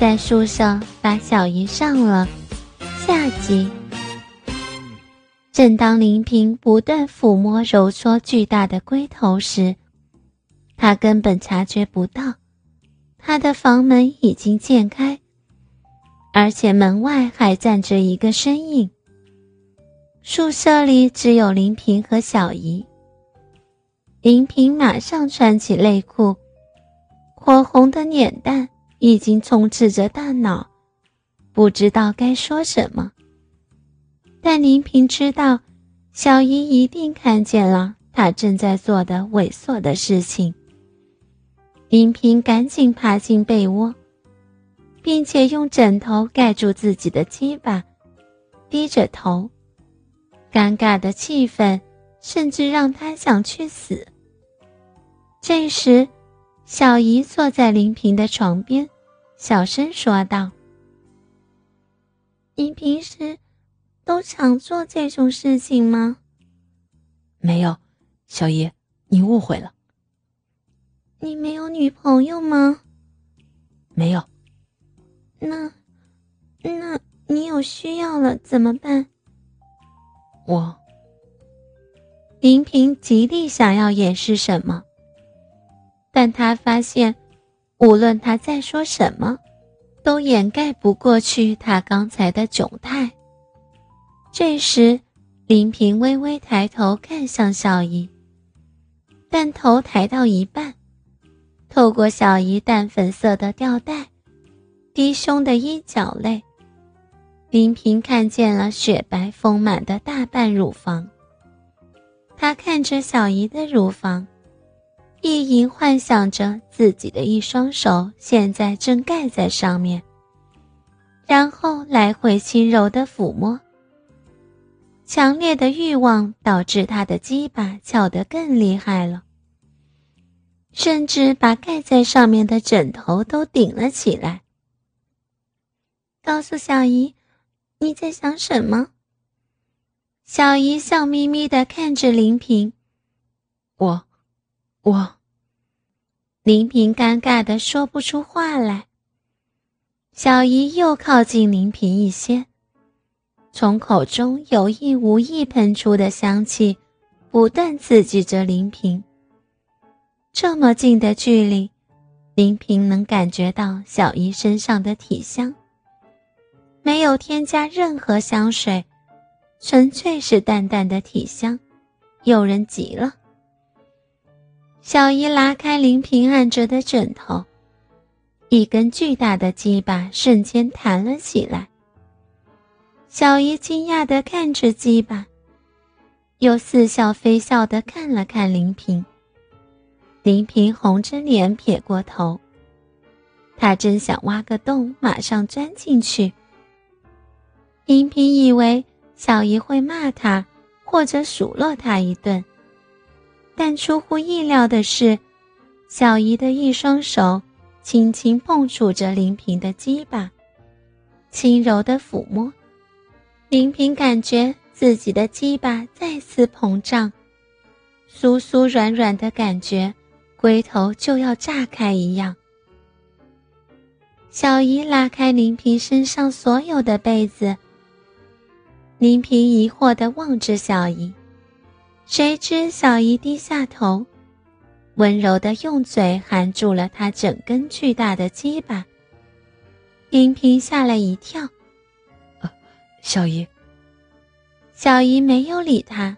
在树上把小姨上了。下集。正当林平不断抚摸揉搓巨大的龟头时，他根本察觉不到，他的房门已经渐开，而且门外还站着一个身影。宿舍里只有林平和小姨。林平马上穿起内裤，火红的脸蛋已经充斥着大脑，不知道该说什么。但林平知道，小姨一定看见了他正在做的猥琐的事情。林平赶紧爬进被窝，并且用枕头盖住自己的鸡巴，低着头。尴尬的气氛。甚至让他想去死。这时，小姨坐在林平的床边，小声说道：“你平时都常做这种事情吗？”“没有，小姨，你误会了。”“你没有女朋友吗？”“没有。”“那，那你有需要了怎么办？”“我。”林平极力想要掩饰什么，但他发现，无论他在说什么，都掩盖不过去他刚才的窘态。这时，林平微微抬头看向小姨，但头抬到一半，透过小姨淡粉色的吊带、低胸的衣角内，林平看见了雪白丰满的大半乳房。他看着小姨的乳房，意淫幻想着自己的一双手现在正盖在上面，然后来回轻柔的抚摸。强烈的欲望导致他的鸡巴翘得更厉害了，甚至把盖在上面的枕头都顶了起来。告诉小姨，你在想什么？小姨笑眯眯的看着林平，我，我。林平尴尬的说不出话来。小姨又靠近林平一些，从口中有意无意喷出的香气，不断刺激着林平。这么近的距离，林平能感觉到小姨身上的体香，没有添加任何香水。纯粹是淡淡的体香，诱人极了。小姨拉开林平按着的枕头，一根巨大的鸡巴瞬间弹了起来。小姨惊讶的看着鸡巴，又似笑非笑的看了看林平。林平红着脸撇过头，他真想挖个洞，马上钻进去。林平以为。小姨会骂他，或者数落他一顿，但出乎意料的是，小姨的一双手轻轻碰触着林平的鸡巴，轻柔的抚摸。林平感觉自己的鸡巴再次膨胀，酥酥软软的感觉，龟头就要炸开一样。小姨拉开林平身上所有的被子。林平疑惑地望着小姨，谁知小姨低下头，温柔的用嘴含住了她整根巨大的鸡巴。林平吓了一跳，“小姨。”小姨没有理他。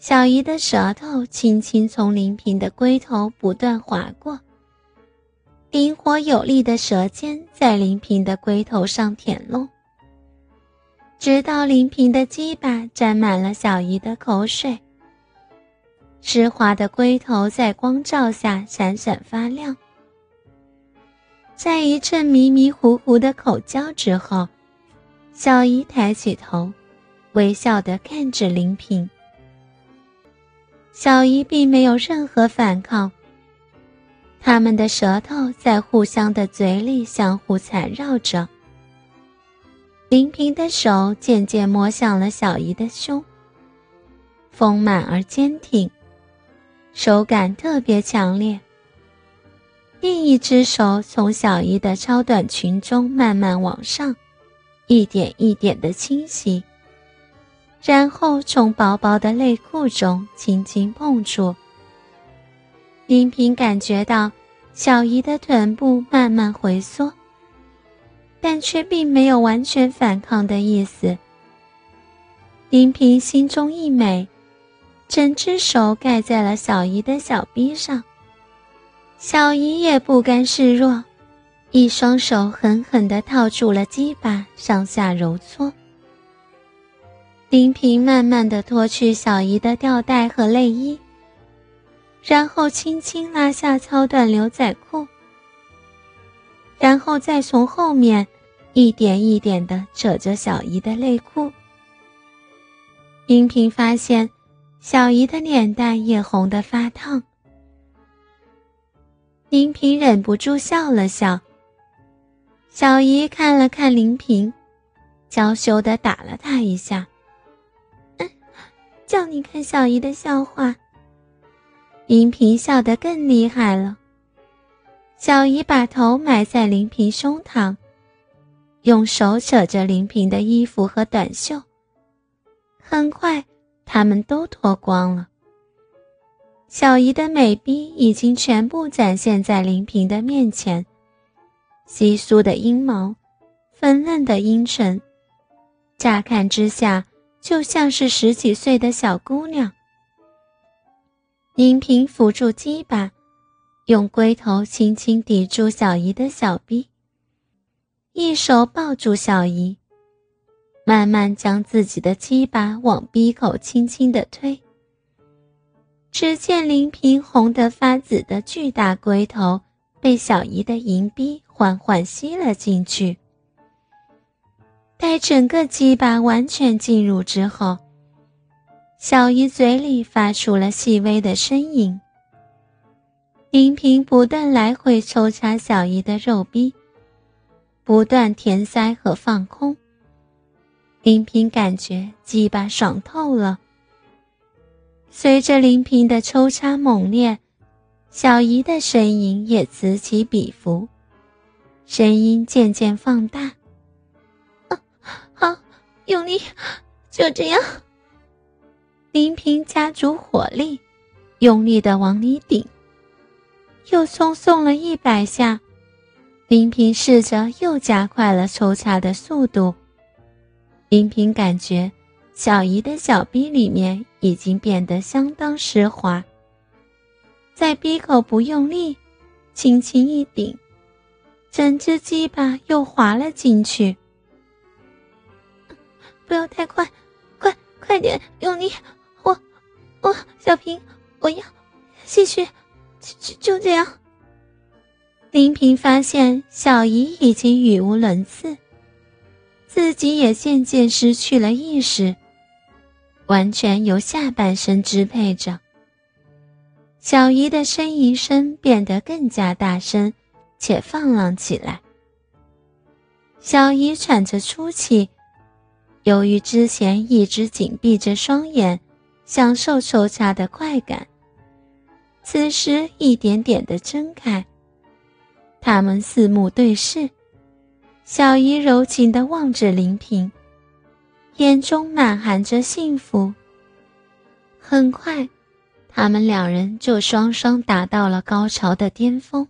小姨的舌头轻轻从林平的龟头不断划过，灵活有力的舌尖在林平的龟头上舔弄。直到林平的鸡巴沾满了小姨的口水，湿滑的龟头在光照下闪闪发亮。在一阵迷迷糊糊的口交之后，小姨抬起头，微笑的看着林平。小姨并没有任何反抗，他们的舌头在互相的嘴里相互缠绕着。林平的手渐渐摸向了小姨的胸，丰满而坚挺，手感特别强烈。另一只手从小姨的超短裙中慢慢往上，一点一点的清洗，然后从薄薄的内裤中轻轻碰触。林平感觉到小姨的臀部慢慢回缩，但却并没有完全反抗的意思。林平心中一美，整只手盖在了小姨的小臂上。小姨也不甘示弱，一双手狠狠地套住了鸡巴，上下揉搓。林平慢慢地脱去小姨的吊带和内衣，然后轻轻拉下超短牛仔裤，然后再从后面一点一点地扯着小姨的内裤。林平发现，小姨的脸蛋也红得发烫。林平忍不住笑了笑。小姨看了看林平，娇羞的打了他一下。嗯，叫你看小姨的笑话。林平笑得更厉害了。小姨把头埋在林平胸膛，用手扯着林平的衣服和短袖。很快，他们都脱光了。小姨的美臂已经全部展现在林平的面前，稀疏的阴毛，粉嫩的阴唇，乍看之下就像是十几岁的小姑娘。林平扶住鸡巴，用龟头轻轻抵住小姨的小臂，一手抱住小姨，慢慢将自己的鸡巴往鼻口轻轻的推。只见林平红得发紫的巨大龟头被小姨的银逼缓缓吸了进去。待整个鸡巴完全进入之后，小姨嘴里发出了细微的呻吟。林平不断来回抽插小姨的肉逼，不断填塞和放空。林平感觉鸡巴爽透了。随着林平的抽插猛烈，小姨的声音也此起彼伏，声音渐渐放大。好，用力，就这样。林平加足火力，用力的往里顶，又松送了一百下。林平试着又加快了抽插的速度。林平感觉。小姨的小逼里面已经变得相当湿滑，在逼口不用力，轻轻一顶，整只鸡巴又滑了进去。不要太快，快快点用力！我我小平，我要继续，就就这样。林平发现小姨已经语无伦次，自己也渐渐失去了意识。完全由下半身支配着。小姨的呻吟声变得更加大声，且放浪起来。小姨喘着粗气，由于之前一直紧闭着双眼，享受抽插的快感，此时一点点的睁开。他们四目对视，小姨柔情地望着林平。眼中满含着幸福。很快，他们两人就双双达到了高潮的巅峰。